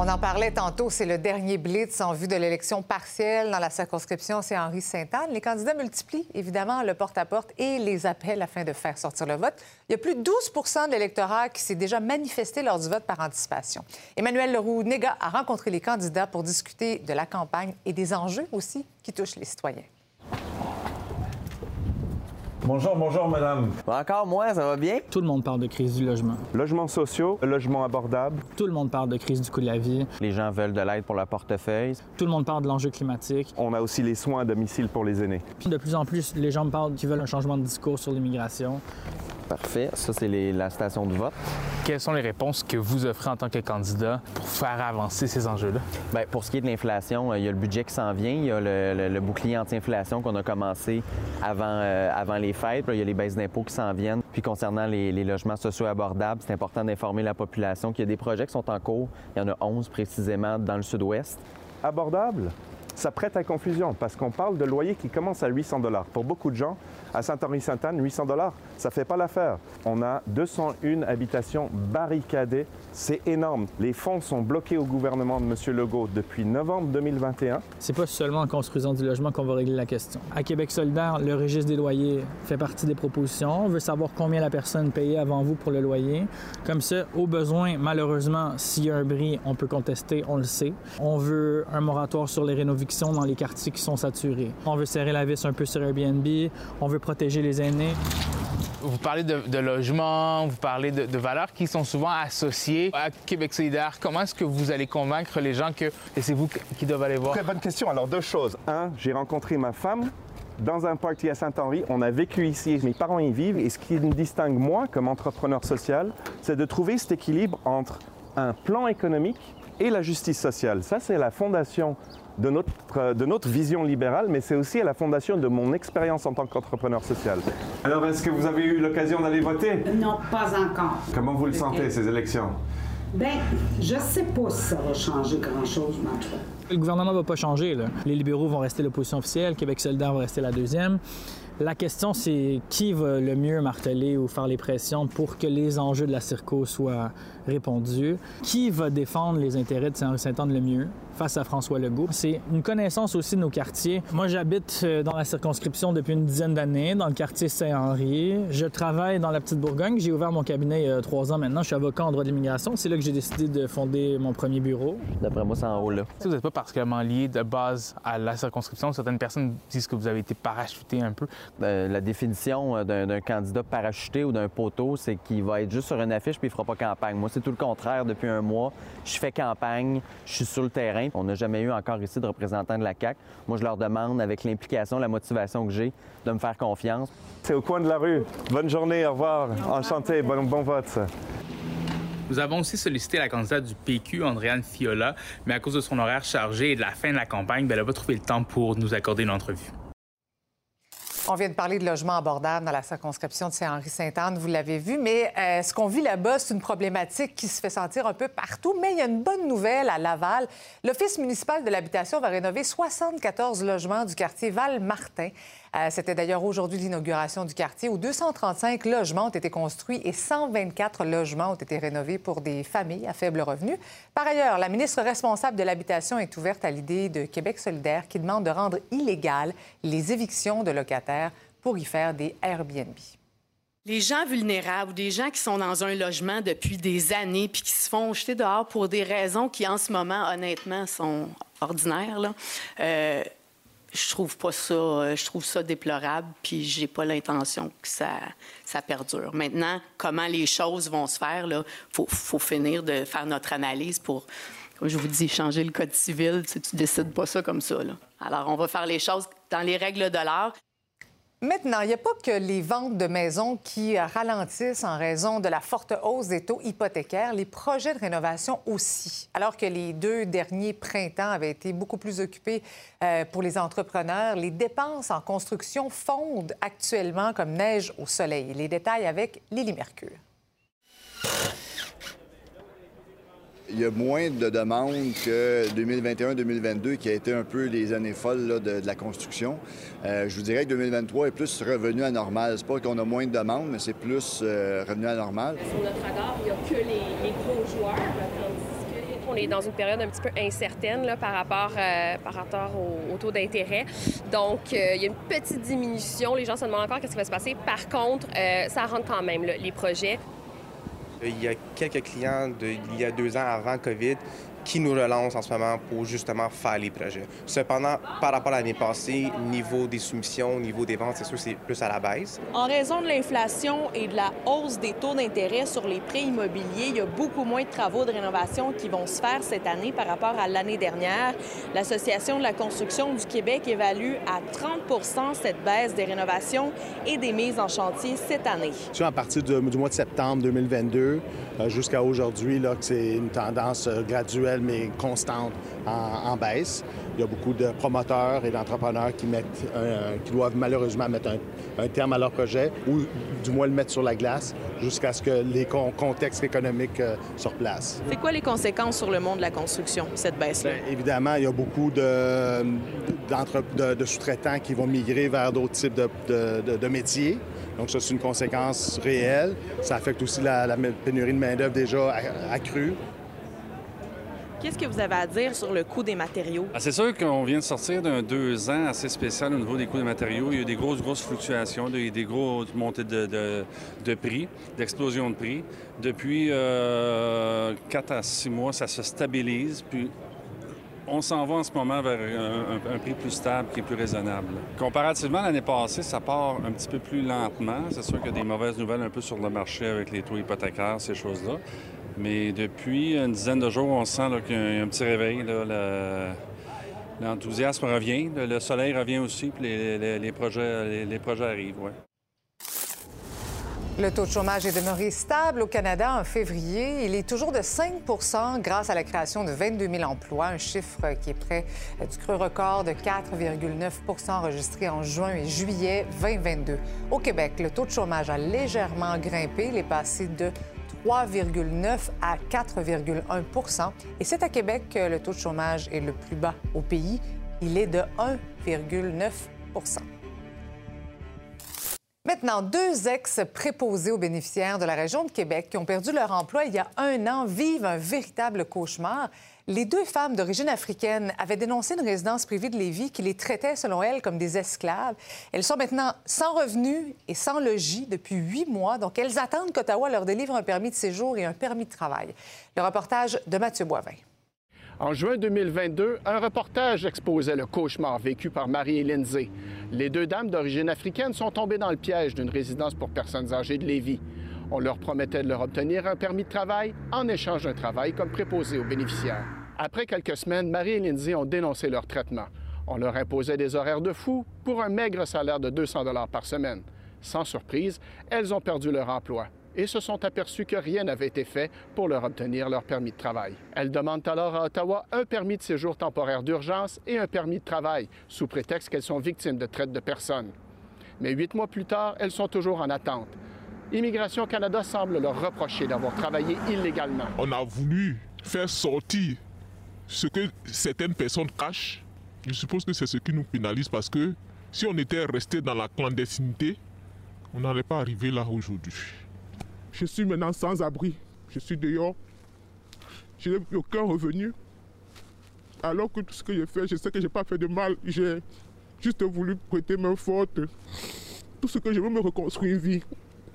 S1: On en parlait tantôt, c'est le dernier blitz en vue de l'élection partielle dans la circonscription, c'est Henri Sainte-Anne. Les candidats multiplient évidemment le porte-à-porte et les appels afin de faire sortir le vote. Il y a plus de 12% de l'électorat qui s'est déjà manifesté lors du vote par anticipation. Emmanuel Leroux-Néga a rencontré les candidats pour discuter de la campagne et des enjeux aussi qui touchent les citoyens.
S30: Bonjour, bonjour, madame.
S31: Encore moi, ça va bien?
S32: Tout le monde parle de crise du logement.
S30: Logements sociaux, logements abordables.
S32: Tout le monde parle de crise du coût de la vie.
S31: Les gens veulent de l'aide pour leur portefeuille.
S32: Tout le monde parle de l'enjeu climatique.
S30: On a aussi les soins à domicile pour les aînés.
S32: Puis de plus en plus, les gens me parlent qu'ils veulent un changement de discours sur l'immigration.
S31: Parfait. Ça, c'est les- la station de vote.
S33: Quelles sont les réponses que vous offrez en tant que candidat pour faire avancer ces enjeux-là?
S31: Bien, pour ce qui est de l'inflation, euh, il y a le budget qui s'en vient. Il y a le, le- le bouclier anti-inflation qu'on a commencé avant, euh, avant les il y a les baisses d'impôts qui s'en viennent. Puis concernant les, les logements sociaux abordables, c'est important d'informer la population qu'il y a des projets qui sont en cours. Il y en a 11 précisément dans le sud-ouest.
S30: Abordable, ça prête à confusion parce qu'on parle de loyers qui commencent à 800 dollars. Pour beaucoup de gens, à Saint-Henri-Sainte-Anne, 800 dollars, ça fait pas l'affaire. On a 201 habitations barricadées. C'est énorme. Les fonds sont bloqués au gouvernement de M. Legault depuis novembre 2021.
S32: C'est pas seulement en construisant du logement qu'on va régler la question. À Québec solidaire, le registre des loyers fait partie des propositions. On veut savoir combien la personne payait avant vous pour le loyer. Comme ça, au besoin, malheureusement, s'il y a un bris, on peut contester, on le sait. On veut un moratoire sur les dans les quartiers qui sont saturés. On veut serrer la vis un peu sur Airbnb. On veut protéger les aînés.
S34: Vous parlez de, de logement, vous parlez de, de valeurs qui sont souvent associées à Québec solidaire. Comment est-ce que vous allez convaincre les gens que c'est vous qui doivent aller voir?
S30: Très bonne question. Alors, deux choses. Un, j'ai rencontré ma femme dans un party à Saint-Henri. On a vécu ici, mes parents y vivent. Et ce qui me distingue, moi, comme entrepreneur social, c'est de trouver cet équilibre entre un plan économique et la justice sociale. Ça, c'est la fondation de notre, euh, de notre vision libérale, mais c'est aussi à la fondation de mon expérience en tant qu'entrepreneur social. Alors, est-ce que vous avez eu l'occasion d'aller voter?
S35: Non, pas encore.
S30: Comment vous le sentez, ces élections?
S35: Ben, je sais pas si ça va changer grand-chose, mais en tout cas.
S32: Le gouvernement va pas changer. là. Les libéraux vont rester l'opposition officielle, Québec solidaire va rester la deuxième. La question, c'est qui va le mieux marteler ou faire les pressions pour que les enjeux de la circo soient répondus? Qui va défendre les intérêts de Saint-Henri-Saint-Anne le mieux face à François Legault? C'est une connaissance aussi de nos quartiers. Moi, j'habite euh, dans la circonscription depuis une dizaine d'années, dans le quartier Saint-Henri. Je travaille dans la Petite Bourgogne. J'ai ouvert mon cabinet il y a trois ans maintenant. Je suis avocat en droit de l'immigration. C'est là que j'ai décidé de fonder mon premier bureau.
S31: D'après moi, c'est en haut là.
S34: Si vous n'êtes pas particulièrement lié de base à la circonscription, certaines personnes disent que vous avez été parachuté un peu.
S31: Euh, la définition euh, d'un d'un candidat parachuté ou d'un poteau, c'est qu'il va être juste sur une affiche puis il fera pas campagne. Moi, c'est tout le contraire. Depuis un mois, je fais campagne, je suis sur le terrain. On n'a jamais eu encore ici de représentants de la CAC. Moi, je leur demande, avec l'implication, la motivation que j'ai, de me faire confiance.
S30: C'est au coin de la rue. Bonne journée, au revoir. Enchanté, bon, bon vote.
S34: Nous avons aussi sollicité la candidate du PQ, Andréane Fiola, mais à cause de son horaire chargé et de la fin de la campagne, ben, elle n'a pas trouvé le temps pour nous accorder une entrevue.
S1: On vient de parler de logement abordable dans la circonscription de Saint-Henri-Sainte-Anne, vous l'avez vu, mais euh, ce qu'on vit là-bas, c'est une problématique qui se fait sentir un peu partout. Mais il y a une bonne nouvelle à Laval. L'Office municipal de l'habitation va rénover 74 logements du quartier Val-Martin. Euh, C'était d'ailleurs aujourd'hui l'inauguration du quartier où 235 logements ont été construits et 124 logements ont été rénovés pour des familles à faible revenu. Par ailleurs, la ministre responsable de l'habitation est ouverte à l'idée de Québec solidaire qui demande de rendre illégales les évictions de locataires pour y faire des Airbnb.
S36: Les gens vulnérables des gens qui sont dans un logement depuis des années puis qui se font jeter dehors pour des raisons qui, en ce moment, honnêtement, sont ordinaires, là, euh, je trouve pas ça, euh, je trouve ça déplorable, puis j'ai pas l'intention que ça, ça perdure. Maintenant, comment les choses vont se faire, là, faut, faut finir de faire notre analyse pour, comme je vous dis, changer le code civil. Tu, tu décides pas ça comme ça. Là. Alors, on va faire les choses dans les règles de l'art.
S1: Maintenant, il n'y a pas que les ventes de maisons qui ralentissent en raison de la forte hausse des taux hypothécaires, les projets de rénovation aussi. Alors que les deux derniers printemps avaient été beaucoup plus occupés euh, pour les entrepreneurs, les dépenses en construction fondent actuellement comme neige au soleil. Les détails avec Lily Mercure.
S37: Il y a moins de demandes que 2021-2022, qui a été un peu les années folles de, la construction. Euh, je vous dirais que 2023 est plus revenu à normal. C'est pas qu'on a moins de demandes, mais c'est plus euh, revenu à normal.
S38: Sur notre radar, il n'y a que les, gros joueurs. On est dans une période un petit peu incertaine par rapport, euh, au, au taux d'intérêt. Donc, il y a une petite diminution. Les gens se demandent encore qu'est-ce qui va se passer. Par contre, ça rentre quand même, les projets.
S39: Il y a quelques clients d'il y a deux ans avant COVID qui nous relancent en ce moment pour justement faire les projets. Cependant, par rapport à l'année passée, niveau des soumissions, niveau des ventes, c'est sûr que c'est plus à la baisse.
S40: En raison de l'inflation et de la hausse des taux d'intérêt sur les prêts immobiliers, il y a beaucoup moins de travaux de rénovation qui vont se faire cette année par rapport à l'année dernière. L'Association de la construction du Québec évalue à 30% cette baisse des rénovations et des mises en chantier cette année.
S41: Tu vois, à partir du, du mois de septembre 2022 euh, jusqu'à aujourd'hui, c'est une tendance euh, mais constante en, en, baisse. Il y a beaucoup de promoteurs et d'entrepreneurs qui, mettent, euh, qui doivent malheureusement mettre un, un, terme à leur projet ou du moins le mettre sur la glace jusqu'à ce que les con contextes économiques euh, se replacent.
S40: C'est quoi les conséquences sur le monde de la construction, cette baisse-là?
S41: Bien, évidemment, il y a beaucoup de, de, de sous-traitants qui vont migrer vers d'autres types de, de métiers. Donc, ça, c'est une conséquence réelle. Ça affecte aussi la, la pénurie de main-d'œuvre déjà accrue.
S40: Qu'est-ce que vous avez à dire sur le coût des matériaux?
S42: Ah, c'est sûr qu'on vient de sortir d'un deux ans assez spécial au niveau des coûts des matériaux. Il y a eu des grosses, grosses fluctuations, des, grosses montées de, prix, d'explosion de prix. Depuis euh, 4 à 6 mois, ça se stabilise. Puis on s'en va en ce moment vers un, prix plus stable, qui est plus raisonnable. Comparativement l'année passée, ça part un petit peu plus lentement. C'est sûr qu'il y a des mauvaises nouvelles un peu sur le marché avec les taux hypothécaires, ces choses-là. Mais depuis une dizaine de jours, on sent qu'il y a un petit réveil. L'enthousiasme revient, le soleil revient aussi, puis les, projets, les, projets arrivent.
S1: Le taux de chômage est demeuré stable au Canada en février. Il est toujours de 5% grâce à la création de 22 000 emplois, un chiffre qui est près du creux record de 4,9% enregistré en juin et juillet 2022. Au Québec, le taux de chômage a légèrement grimpé. Il est passé de 3,9 à 4,1% Et c'est à Québec que le taux de chômage est le plus bas au pays. Il est de 1,9% Maintenant, deux ex-préposés aux bénéficiaires de la région de Québec qui ont perdu leur emploi il y a un an vivent un véritable cauchemar. Les deux femmes d'origine africaine avaient dénoncé une résidence privée de Lévis qui les traitait, selon elles, comme des esclaves. Elles sont maintenant sans revenus et sans logis depuis huit mois. Donc, elles attendent qu'Ottawa leur délivre un permis de séjour et un permis de travail. Le reportage de Mathieu Boivin.
S43: En juin 2022, un reportage exposait le cauchemar vécu par Marie et Lindsay. Les deux dames d'origine africaine sont tombées dans le piège d'une résidence pour personnes âgées de Lévis. On leur promettait de leur obtenir un permis de travail en échange d'un travail comme préposé aux bénéficiaires. Après quelques semaines, Marie et Lindsay ont dénoncé leur traitement. On leur imposait des horaires de fou pour un maigre salaire de 200 dollars par semaine. Sans surprise, elles ont perdu leur emploi et se sont aperçues que rien n'avait été fait pour leur obtenir leur permis de travail. Elles demandent alors à Ottawa un permis de séjour temporaire d'urgence et un permis de travail, sous prétexte qu'elles sont victimes de traite de personnes. Mais huit mois plus tard, elles sont toujours en attente. Immigration Canada semble leur reprocher d'avoir travaillé illégalement.
S28: On a voulu faire sortir ce que certaines personnes cachent. Je suppose que c'est ce qui nous pénalise parce que si on était resté dans la clandestinité, on n'allait pas arriver là aujourd'hui. Je suis maintenant sans abri. Je suis dehors. Je n'ai aucun revenu. Alors que tout ce que j'ai fait, je sais que je n'ai pas fait de mal. J'ai juste voulu prêter main forte. Tout ce que je veux me reconstruire une vie.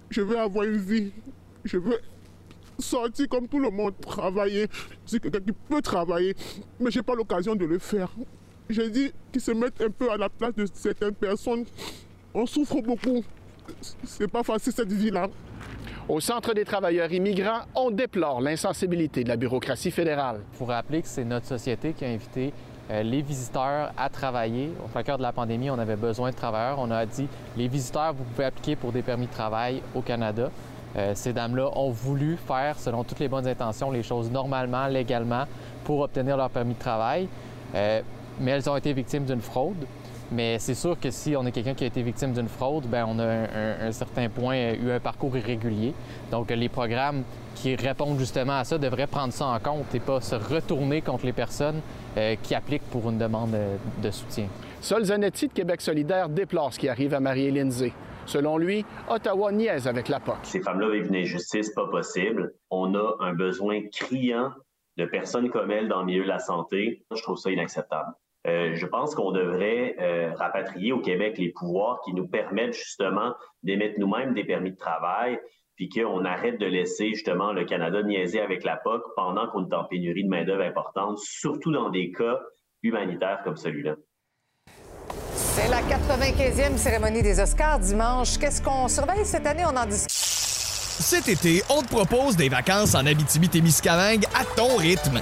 S28: Je veux avoir une vie. Je veux sortir comme tout le monde, travailler. Je suis quelqu'un qui peut travailler, mais je n'ai pas l'occasion de le faire. J'ai dit qu'ils se mettent un peu à la place de certaines personnes. On souffre beaucoup. C'est pas facile cette vie-là.
S43: Au Centre des travailleurs immigrants, on déplore l'insensibilité de la bureaucratie fédérale.
S31: Il faut rappeler que c'est notre société qui a invité les visiteurs à travailler. Au cœur de la pandémie, on avait besoin de travailleurs. On a dit les visiteurs, vous pouvez appliquer pour des permis de travail au Canada. Euh, ces dames-là ont voulu faire, selon toutes les bonnes intentions, les choses normalement, légalement, pour obtenir leur permis de travail. Euh, mais elles ont été victimes d'une fraude. Mais c'est sûr que si on est quelqu'un qui a été victime d'une fraude, ben on a un, un, certain point eu un parcours irrégulier. Donc les programmes qui répondent justement à ça devraient prendre ça en compte et pas se retourner contre les personnes euh, qui appliquent pour une demande de soutien.
S43: Sol Zanetti de Québec solidaire déplore ce qui arrive à Marie-Hélène Zé. Selon lui, Ottawa niaise avec la POC.
S44: Ces femmes-là vivent une injustice pas possible. On a un besoin criant de personnes comme elles dans le milieu de la santé. Je trouve ça inacceptable. Euh, je pense qu'on devrait euh, rapatrier au Québec les pouvoirs qui nous permettent justement d'émettre nous-mêmes des permis de travail, puis qu'on arrête de laisser justement le Canada niaiser avec la POC pendant qu'on est en pénurie de main-d'œuvre importante, surtout dans des cas humanitaires comme celui-là.
S1: C'est la 95e cérémonie des Oscars dimanche. Qu'est-ce qu'on surveille cette année? On en discute.
S29: Cet été, on te propose des vacances en Abitibi-Témiscamingue à ton rythme.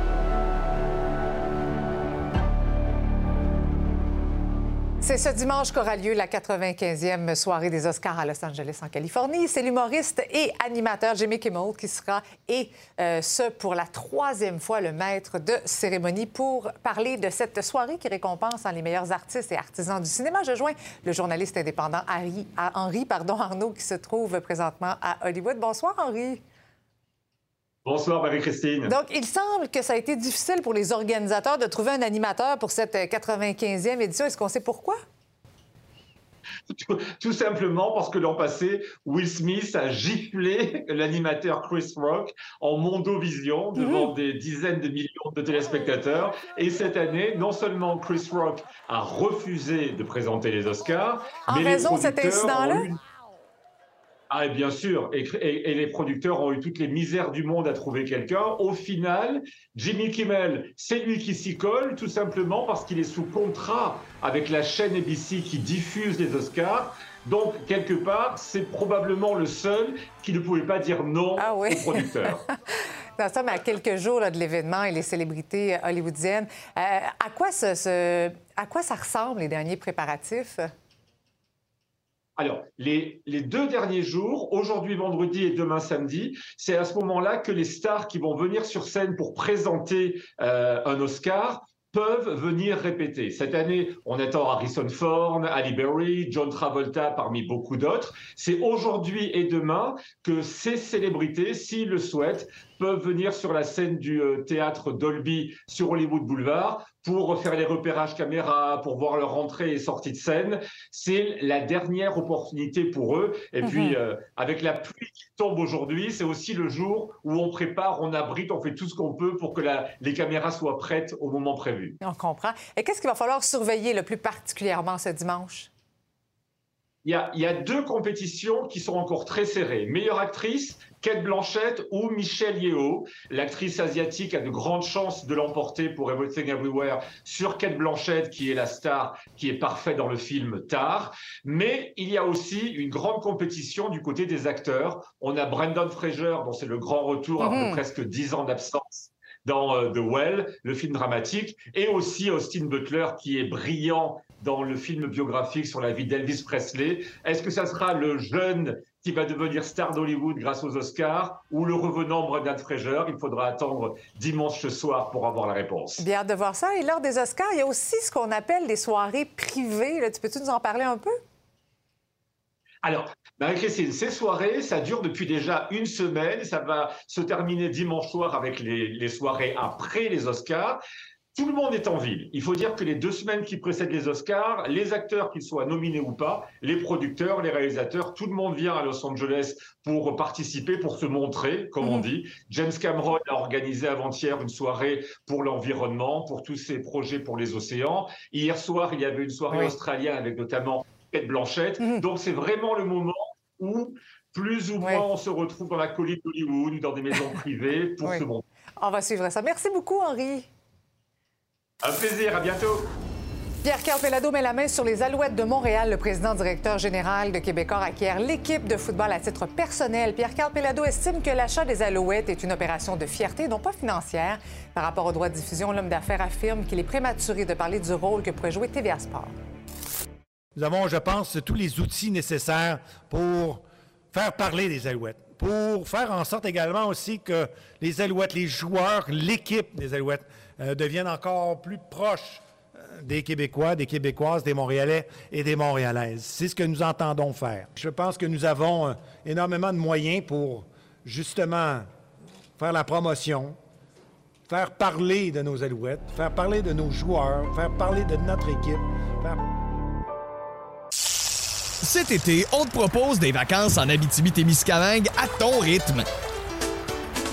S1: C'est ce dimanche qu'aura lieu la 95e soirée des Oscars à Los Angeles, en Californie. C'est l'humoriste et animateur Jimmy Kimmel qui sera, et euh, ce pour la troisième fois, le maître de cérémonie pour parler de cette soirée qui récompense les meilleurs artistes et artisans du cinéma. Je joins le journaliste indépendant Henri pardon, Arnaud qui se trouve présentement à Hollywood. Bonsoir, Henri.
S45: Bonsoir, Marie-Christine.
S1: Donc, il semble que ça a été difficile pour les organisateurs de trouver un animateur pour cette 95e édition. Est-ce qu'on sait pourquoi?
S45: Tout, simplement parce que l'an passé, Will Smith a giflé l'animateur Chris Rock en mondovision devant mmh. des dizaines de millions de téléspectateurs. Et cette année, non seulement Chris Rock a refusé de présenter les Oscars,
S1: en
S45: mais
S1: raison de cet incident-là?
S45: Ah, bien sûr. Et, les producteurs ont eu toutes les misères du monde à trouver quelqu'un. Au final, Jimmy Kimmel, c'est lui qui s'y colle, tout simplement parce qu'il est sous contrat avec la chaîne ABC qui diffuse les Oscars. Donc, quelque part, c'est probablement le seul qui ne pouvait pas dire non
S1: ah
S45: aux producteurs. (laughs)
S1: Nous sommes à quelques jours de l'événement et les célébrités hollywoodiennes. Euh, à, quoi ce, à quoi ça ressemble, les derniers préparatifs?
S45: Alors, les, deux derniers jours, aujourd'hui vendredi et demain samedi, c'est à ce moment-là que les stars qui vont venir sur scène pour présenter euh, un Oscar peuvent venir répéter. Cette année, on attend Harrison Ford, Ali Berry, John Travolta parmi beaucoup d'autres. C'est aujourd'hui et demain que ces célébrités, s'ils le souhaitent, peuvent venir sur la scène du euh, théâtre Dolby sur Hollywood Boulevard pour faire les repérages caméra, pour voir leur entrée et sortie de scène. C'est la dernière opportunité pour eux. Et puis, mhm. euh, avec la pluie qui tombe aujourd'hui, c'est aussi le jour où on prépare, on abrite, on fait tout ce qu'on peut pour que les caméras soient prêtes au moment prévu.
S1: On comprend. Et qu'est-ce qu'il va falloir surveiller le plus particulièrement ce dimanche?
S45: Il y, a, il y, a, deux compétitions qui sont encore très serrées. Meilleure actrice, Kate Blanchett ou Michelle Yeoh. L'actrice asiatique a de grandes chances de l'emporter pour Everything Everywhere sur Kate Blanchett, qui est la star, qui est parfaite dans le film Tar. Mais il y a aussi une grande compétition du côté des acteurs. On a Brendan Fraser, dont c'est le grand retour après mhm. presque dix ans d'absence dans euh, The Well, le film dramatique, et aussi Austin Butler, qui est brillant dans le film biographique sur la vie d'Elvis Presley. Est-ce que ça sera le jeune qui va devenir star d'Hollywood grâce aux Oscars ou le revenant Brendan Fraser. Il faudra attendre dimanche soir pour avoir la réponse.
S1: Bien hâte de voir ça. Et lors des Oscars, il y a aussi ce qu'on appelle des soirées privées. Là, tu peux-tu nous en parler un peu?
S45: Alors, Marie-Christine, ces soirées, ça dure depuis déjà une semaine. Ça va se terminer dimanche soir avec les, les soirées après les Oscars. Tout le monde est en ville. Il faut dire que les deux semaines qui précèdent les Oscars, les acteurs, qu'ils soient nominés ou pas, les producteurs, les réalisateurs, tout le monde vient à Los Angeles pour participer, pour se montrer, comme on
S1: Mhm.
S45: dit. James Cameron a organisé avant-hier une soirée pour l'environnement, pour tous ses projets pour les océans. Hier soir, il y avait une soirée
S1: Oui.
S45: australienne avec notamment Kate Blanchett.
S1: Mhm.
S45: Donc c'est vraiment le moment où plus ou moins on se retrouve dans la colline d'Hollywood ou dans des maisons privées pour se montrer.
S1: On va suivre ça. Merci beaucoup, Henri.
S45: Un plaisir, à bientôt.
S1: Pierre Carpellado met la main sur les Alouettes de Montréal. Le président directeur général de Québecor acquiert l'équipe de football à titre personnel. Pierre Carpellado estime que l'achat des Alouettes est une opération de fierté, non pas financière. Par rapport aux droits de diffusion, l'homme d'affaires affirme qu'il est prématuré de parler du rôle que pourrait jouer TVA Sport.
S46: Nous avons, je pense, tous les outils nécessaires pour faire parler des Alouettes, pour faire en sorte également aussi que les Alouettes, les joueurs, l'équipe des Alouettes euh, deviennent encore plus proches euh, des Québécois, des Québécoises, des Montréalais et des Montréalaises. C'est ce que nous entendons faire. Je pense que nous avons euh, énormément de moyens pour justement faire la promotion, faire parler de nos Alouettes, faire parler de nos joueurs, faire parler de notre équipe,
S29: Cet été, on te propose des vacances en Abitibi-Témiscamingue à ton rythme.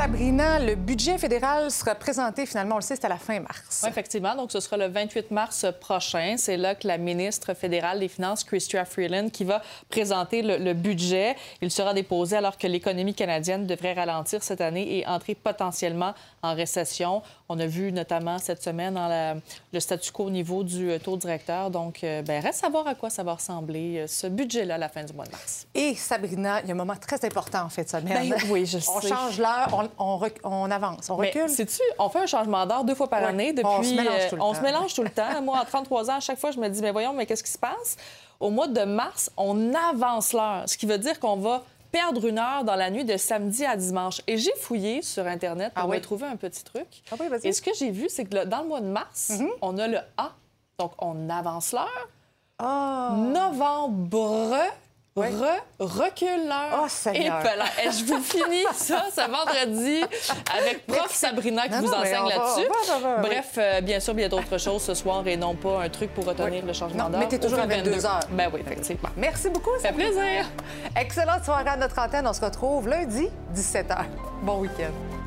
S1: Sabrina, le budget fédéral sera présenté finalement, on le sait, c'est à la fin mars.
S47: Oui, effectivement. Donc, ce sera le 28 mars prochain. C'est là que la ministre fédérale des Finances, Chrystia Freeland, qui va présenter le, le budget. Il sera déposé alors que l'économie canadienne devrait ralentir cette année et entrer potentiellement en récession. On a vu notamment cette semaine dans la- le statu quo au niveau du euh, taux directeur. Donc, euh, ben, reste à voir à quoi ça va ressembler, euh, ce budget-là, à la fin du mois de mars.
S1: Et Sabrina, il y a un moment très important en fait de semaine.
S47: Ben oui, je (laughs)
S1: On
S47: sais.
S1: change l'heure, on, on rec- on avance, on
S47: Mais
S1: recule.
S47: sais-tu, on fait un changement d'heure deux fois par
S1: Ouais.
S47: année depuis.
S1: On se mélange tout le
S47: euh, on
S1: temps.
S47: se mélange tout le temps. Moi, à 33 ans, à chaque fois, je me dis, mais voyons, mais qu'est-ce qui se passe? Au mois de mars, on avance l'heure, ce qui veut dire qu'on va perdre une heure dans la nuit de samedi à dimanche. Et j'ai fouillé sur Internet pour
S1: Ah oui?
S47: trouver un petit truc.
S1: Ah oui.
S47: Et ce que j'ai vu, c'est que dans le mois de mars,
S1: Mhm.
S47: on a le A. Donc, on avance l'heure.
S1: Ah.
S47: Novembre. Re, recule l'heure.
S1: Oh, Seigneur.
S47: Et je vous finis (laughs) ça ce vendredi avec prof
S1: Merci.
S47: Sabrina qui
S1: Non,
S47: vous
S1: non,
S47: enseigne là-dessus. Bref, euh, bien sûr, il y a d'autres choses ce soir et non pas un truc pour retenir le changement
S1: Non,
S47: d'heure.
S1: mais t'es toujours à 22 heures.
S47: Ben oui, effectivement.
S1: Merci beaucoup. Ça
S47: fait plaisir.
S1: Excellente soirée à notre antenne. On se retrouve lundi, 17h. Bon week-end.